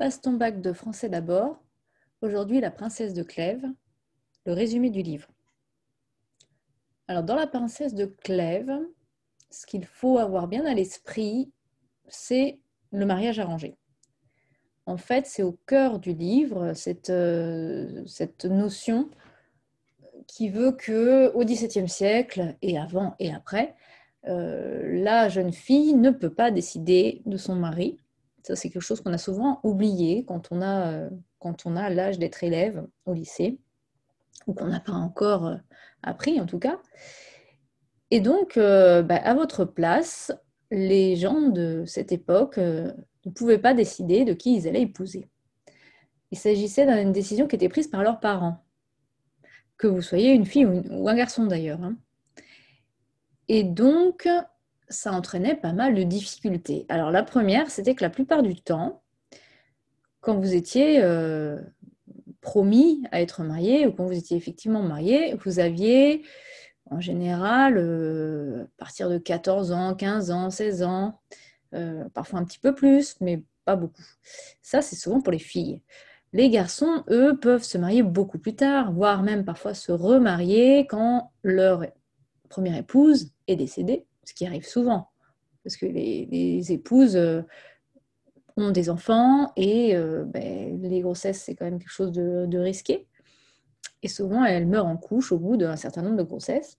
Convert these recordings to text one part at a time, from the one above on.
Passe ton bac de français d'abord. Aujourd'hui, la princesse de Clèves. Le résumé du livre. Alors, dans la princesse de Clèves, ce qu'il faut avoir bien à l'esprit, c'est le mariage arrangé. En fait, c'est au cœur du livre cette, euh, notion qui veut que au XVIIe siècle et avant et après, euh, la jeune fille ne peut pas décider de son mari. C'est quelque chose qu'on a souvent oublié quand on a, euh, quand on a l'âge d'être élève au lycée, ou qu'on n'a pas encore euh, appris en tout cas. Et donc, bah, à votre place, les gens de cette époque ne pouvaient pas décider de qui ils allaient épouser. Il s'agissait d'une décision qui était prise par leurs parents, que vous soyez une fille ou un garçon d'ailleurs. Hein. Et donc, ça entraînait pas mal de difficultés. Alors la première, c'était que la plupart du temps, quand vous étiez euh, promis à être marié ou quand vous étiez effectivement marié, vous aviez en général, euh, à partir de 14 ans, 15 ans, 16 ans, euh, parfois un petit peu plus, mais pas beaucoup. Ça, c'est souvent pour les filles. Les garçons, eux, peuvent se marier beaucoup plus tard, voire même parfois se remarier quand leur première épouse est décédée, ce qui arrive souvent, parce que les, épouses euh, ont des enfants et euh, ben, les grossesses, c'est quand même quelque chose de, risqué. Et souvent, elles meurent en couche au bout d'un certain nombre de grossesses.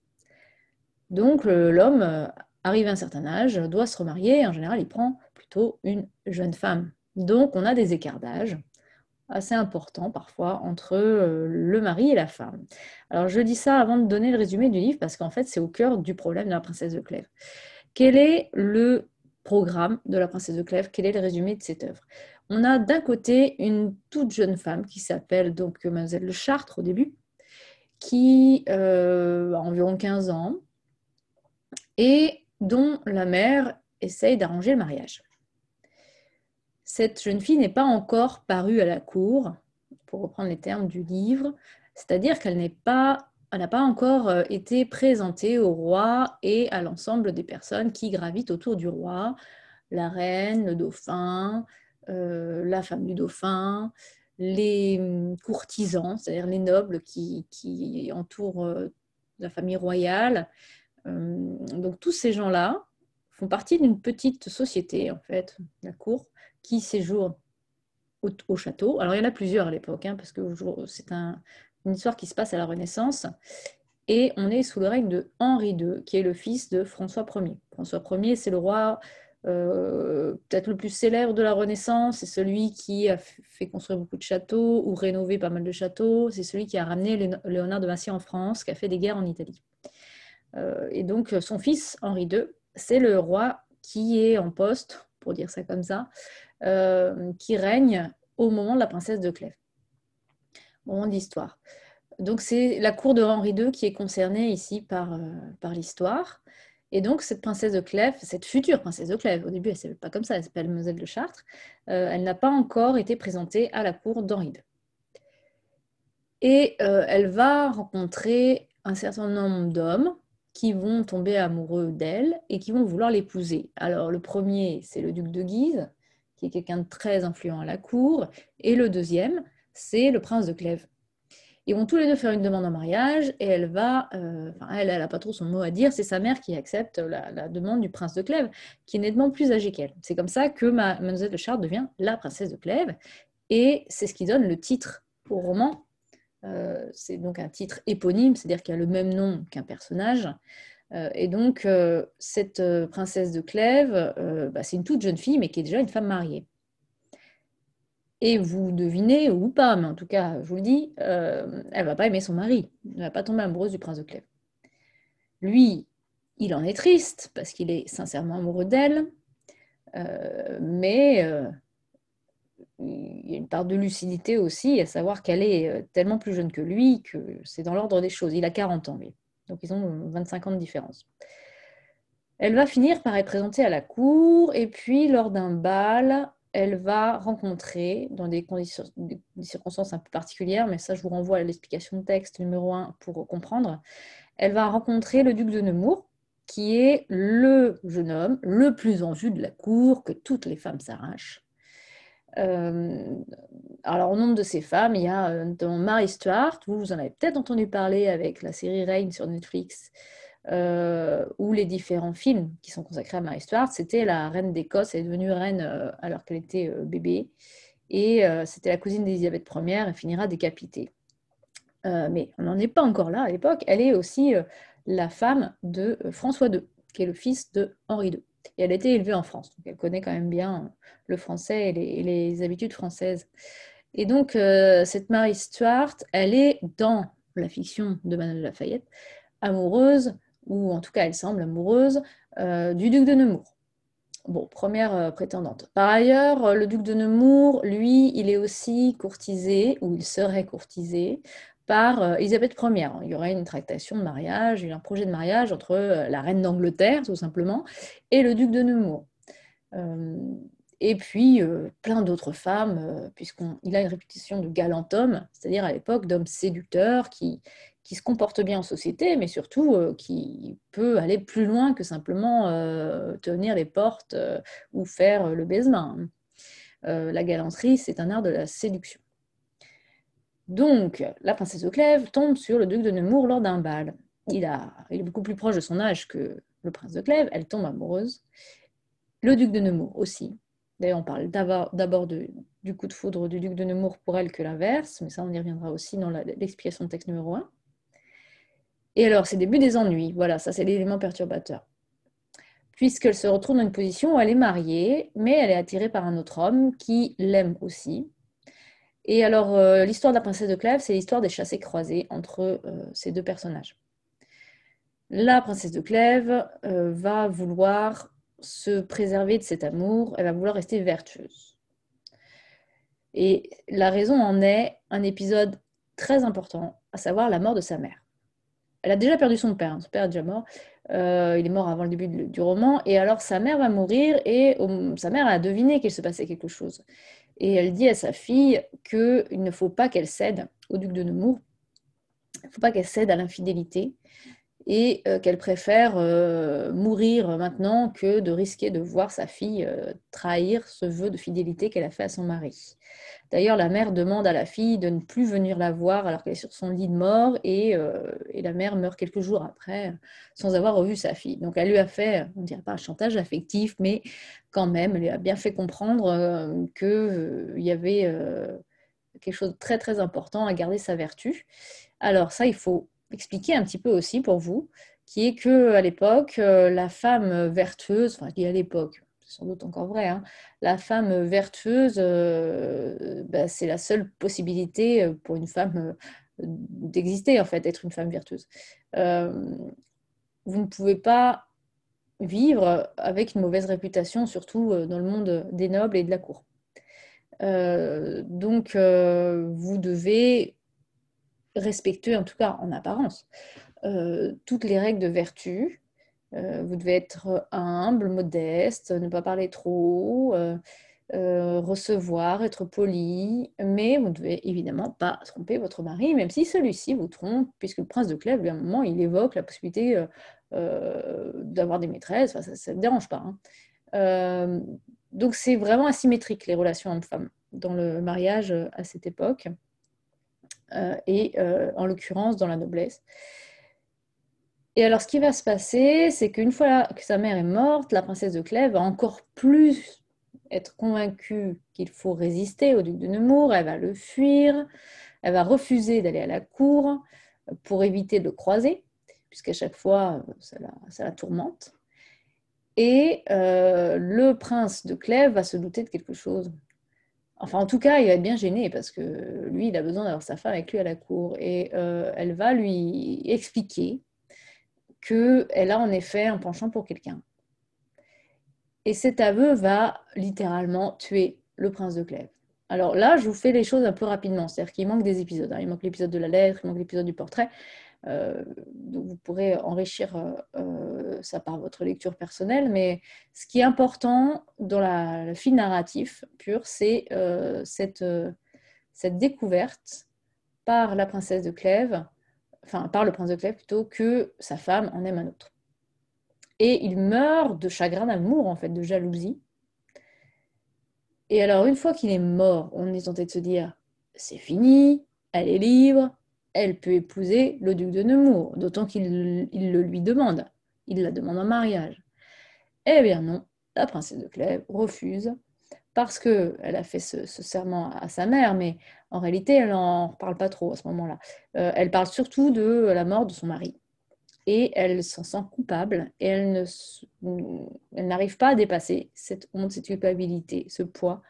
Donc, l'homme euh, arrive à un certain âge, doit se remarier. En général, il prend plutôt une jeune femme. Donc, on a des écarts d'âge assez important parfois entre euh, le mari et la femme. Alors je dis ça avant de donner le résumé du livre parce qu'en fait c'est au cœur du problème de la princesse de Clèves. Quel est le programme de la princesse de Clèves? Quel est le résumé de cette œuvre? On a d'un côté une toute jeune femme qui s'appelle donc Mademoiselle Le Chartre au début, qui euh, a environ 15 ans et dont la mère essaye d'arranger le mariage cette jeune fille n'est pas encore parue à la cour, pour reprendre les termes du livre, c'est-à-dire qu'elle n'est pas n'a pas encore euh, été présentée au roi et à l'ensemble des personnes qui gravitent autour du roi, la reine, le dauphin, euh, la femme du dauphin, les hum, courtisans, c'est-à-dire les nobles qui, entourent euh, la famille royale. Hum, donc tous ces gens-là font partie d'une petite société, en fait, la cour, qui séjourne au, château. Alors, il y en a plusieurs à l'époque, hein, parce que c'est une histoire qui se passe à la Renaissance. Et on est sous le règne de Henri II, qui est le fils de François Ier. François Ier, c'est le roi euh, peut-être le plus célèbre de la Renaissance. C'est celui qui a fait construire beaucoup de châteaux ou rénover pas mal de châteaux. C'est celui qui a ramené Léonard de Vinci en France, qui a fait des guerres en Italie. Euh, et donc, son fils, Henri II, c'est le roi qui est en poste, pour dire ça comme ça, euh, qui règne au moment de la princesse de Clèves, moment de. Donc c'est la cour de Henri II qui est concernée ici par, euh, par l'histoire. Et donc cette princesse de Clèves, cette future princesse de Clèves, au début elle ne s'appelle pas comme ça, elle s'appelle Moselle de Chartres, euh, elle n'a pas encore été présentée à la cour d'Henri II. Et elle va rencontrer un certain nombre d'hommes qui vont tomber amoureux d'elle et qui vont vouloir l'épouser. Alors le premier, c'est le duc de Guise, qui est quelqu'un de très influent à la cour, et le deuxième, c'est le prince de Clèves. Ils vont tous les deux faire une demande en mariage et elle va, euh, elle, n'a pas trop son mot à dire, c'est sa mère qui accepte la, demande du prince de Clèves, qui est nettement plus âgé qu'elle. C'est comme ça que ma, Mademoiselle de Chartres devient la princesse de Clèves et c'est ce qui donne le titre au roman. Euh, c'est donc un titre éponyme, c'est-à-dire qu'il a le même nom qu'un personnage. Euh, et donc, euh, cette euh, princesse de Clèves, bah, c'est une toute jeune fille, mais qui est déjà une femme mariée. Et vous devinez, ou pas, mais en tout cas, je vous le dis, elle ne va pas aimer son mari. Elle ne va pas tomber amoureuse du prince de Clèves. Lui, il en est triste, parce qu'il est sincèrement amoureux d'elle, mais il y a une part de lucidité aussi, à savoir qu'elle est tellement plus jeune que lui que c'est dans l'ordre des choses. Il a 40 ans, lui. Donc ils ont 25 ans de différence. Elle va finir par être présentée à la cour et puis lors d'un bal, elle va rencontrer, dans des, circonstances un peu particulières, mais ça je vous renvoie à l'explication de texte numéro 1 pour comprendre, elle va rencontrer le duc de Nemours, qui est le jeune homme le plus en vue de la cour, que toutes les femmes s'arrachent. Alors, au nombre de ces femmes, il y a dans Mary Stuart, vous en avez peut-être entendu parler avec la série Reign sur Netflix, ou les différents films qui sont consacrés à Mary Stuart. C'était la reine d'Écosse, elle est devenue reine alors qu'elle était bébé, et c'était la cousine d'Élisabeth Ier, elle finira décapitée. mais on n'en est pas encore là à l'époque. Elle est aussi la femme de François II, qui est le fils de Henri II. Et elle été élevée en France, donc elle connaît quand même bien le français et les, habitudes françaises. Et donc, euh, cette Marie Stuart, elle est dans la fiction de Manuel de Lafayette, amoureuse, ou en tout cas elle semble amoureuse, euh, du duc de Nemours. Bon, première euh, prétendante. Par ailleurs, le duc de Nemours, lui, il est aussi courtisé, ou il serait courtisé, par euh, Elisabeth Ier. Il y aurait une tractation de mariage, un projet de mariage entre euh, la reine d'Angleterre, tout simplement, et le duc de Nemours. Euh, et puis, plein d'autres femmes, puisqu'il a une réputation de galant homme, c'est-à-dire à, l'époque d'homme séducteur qui, qui se comporte bien en société, mais surtout qui peut aller plus loin que simplement tenir les portes ou faire le baisement. la galanterie, c'est un art de la séduction. Donc, la princesse de Clèves tombe sur le duc de Nemours lors d'un bal. Il, est beaucoup plus proche de son âge que le prince de Clèves, elle tombe amoureuse. Le duc de Nemours aussi. D'ailleurs, on parle d'abord du coup de foudre du duc de Nemours pour elle que l'inverse, mais ça, on y reviendra aussi dans l'explication de texte numéro 1. Et alors, c'est début des ennuis. Voilà, ça, c'est l'élément perturbateur. Puisqu'elle se retrouve dans une position où elle est mariée, mais elle est attirée par un autre homme qui l'aime aussi, et alors, euh, l'histoire de la princesse de Clèves, c'est l'histoire des chassés croisés entre euh, ces deux personnages. La princesse de Clèves euh, va vouloir se préserver de cet amour, elle va vouloir rester vertueuse. Et la raison en est un épisode très important, à savoir la mort de sa mère. Elle a déjà perdu son père, hein. son père est déjà mort, il est mort avant le début du roman, et alors sa mère va mourir, et sa mère a deviné qu'il se passait quelque chose et elle dit à sa fille qu'il ne faut pas qu'elle cède au duc de Nemours, il ne faut pas qu'elle cède à l'infidélité et euh, qu'elle préfère euh, mourir maintenant que de risquer de voir sa fille euh, trahir ce vœu de fidélité qu'elle a fait à son mari. D'ailleurs, la mère demande à la fille de ne plus venir la voir alors qu'elle est sur son lit de mort et, la mère meurt quelques jours après sans avoir revu sa fille. Donc elle lui a fait, on ne dirait pas un chantage affectif, mais quand même, elle lui a bien fait comprendre qu'il y avait quelque chose de très très important à garder sa vertu. Alors ça, il faut expliquer un petit peu aussi pour vous, qui est que à l'époque, euh, la femme vertueuse, enfin, je à l'époque, c'est sans doute encore vrai, hein, la femme vertueuse, euh, bah, c'est la seule possibilité euh, pour une femme d'exister, en fait, d'être une femme vertueuse. vous ne pouvez pas vivre avec une mauvaise réputation, surtout dans le monde des nobles et de la cour. donc, vous devez respecter, en tout cas en apparence, euh, toutes les règles de vertu. Euh, vous devez être humble, modeste, ne pas parler trop, euh, recevoir, être poli, mais vous ne devez évidemment pas tromper votre mari, même si celui-ci vous trompe, puisque le prince de Clèves, lui, à un moment, il évoque la possibilité d'avoir des maîtresses, ça ne dérange pas. Hein. donc c'est vraiment asymétrique les relations hommes-femmes dans le mariage à cette époque. Euh, et euh, en l'occurrence dans la noblesse. Et alors, ce qui va se passer, c'est qu'une fois que sa mère est morte, la princesse de Clèves va encore plus être convaincue qu'il faut résister au duc de Nemours. Elle va le fuir, elle va refuser d'aller à la cour pour éviter de le croiser, puisqu'à chaque fois, ça la, tourmente. Et euh, le prince de Clèves va se douter de quelque chose. Enfin, en tout cas, il va être bien gêné parce que lui, il a besoin d'avoir sa femme avec lui à la cour. Et euh, elle va lui expliquer qu'elle a en effet un penchant pour quelqu'un. Et cet aveu va littéralement tuer le prince de Clèves. Alors là, je vous fais les choses un peu rapidement. C'est-à-dire qu'il manque des épisodes. Hein. Il manque l'épisode de la lettre, il manque l'épisode du portrait. Euh, donc vous pourrez enrichir euh, euh, ça par votre lecture personnelle, mais ce qui est important dans la, le fil narratif pur, c'est cette, cette découverte par la princesse de Clèves, enfin par le prince de Clèves plutôt, que sa femme en aime un autre. Et il meurt de chagrin d'amour, en fait, de jalousie. Et alors, une fois qu'il est mort, on est tenté de se dire, c'est fini, elle est libre, elle peut épouser le duc de Nemours, d'autant qu'il il le lui demande. Il la demande en mariage. Eh bien non, la princesse de Clèves refuse parce qu'elle a fait ce, serment à sa mère, mais en réalité, elle n'en parle pas trop à ce moment-là. Euh, elle parle surtout de la mort de son mari. Et elle s'en sent coupable et elle, n'arrive pas à dépasser cette honte, cette culpabilité, ce poids.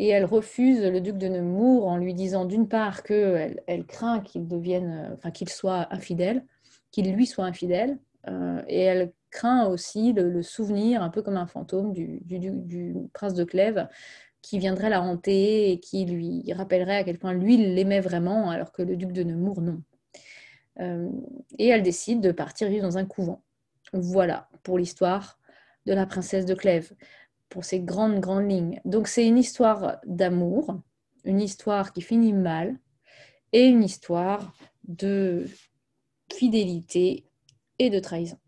Et elle refuse le duc de Nemours en lui disant d'une part qu'elle elle craint qu'il devienne, enfin qu'il soit infidèle, qu'il lui soit infidèle, euh, et elle craint aussi le, souvenir, un peu comme un fantôme, du, prince de Clèves qui viendrait la hanter et qui lui rappellerait à quel point lui l'aimait vraiment, alors que le duc de Nemours, non. Euh, et elle décide de partir vivre dans un couvent. Voilà pour l'histoire de la princesse de Clèves, pour ces grandes, grandes lignes. Donc c'est une histoire d'amour, une histoire qui finit mal, et une histoire de fidélité et de trahison.